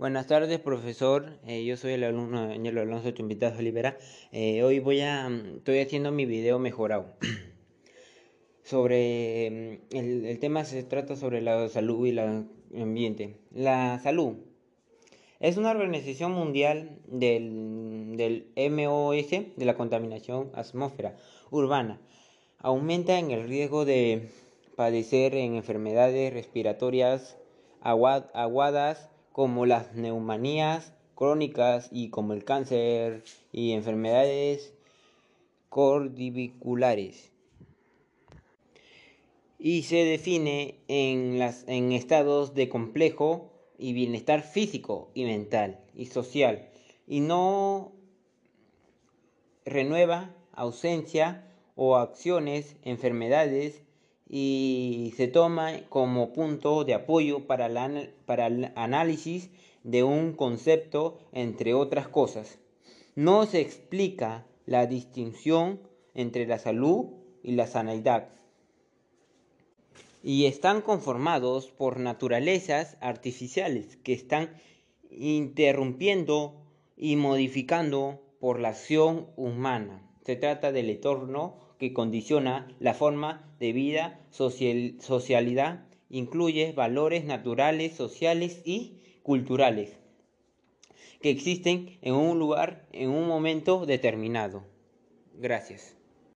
Buenas tardes, profesor. Eh, yo soy el alumno Daniel Alonso Chumbitazo Olivera. Eh, hoy voy a, mm, estoy haciendo mi video mejorado. sobre mm, el, tema se trata sobre la salud y el ambiente. La salud es una organización mundial del, del MOS de la contaminación atmósfera urbana. Aumenta en el riesgo de padecer en enfermedades respiratorias aguadas como las neumonías crónicas y como el cáncer y enfermedades cordiviculares. Y se define en, las, en estados de complejo y bienestar físico y mental y social y no renueva ausencia o acciones, enfermedades y se toma como punto de apoyo para, para el análisis de un concepto, entre otras cosas. No se explica la distinción entre la salud y la sanidad. Y están conformados por naturalezas artificiales que están interrumpiendo y modificando por la acción humana. Se trata del entorno que condiciona la forma de vida, socialidad, incluye valores naturales, sociales y culturales que existen en un lugar en un momento determinado. Gracias.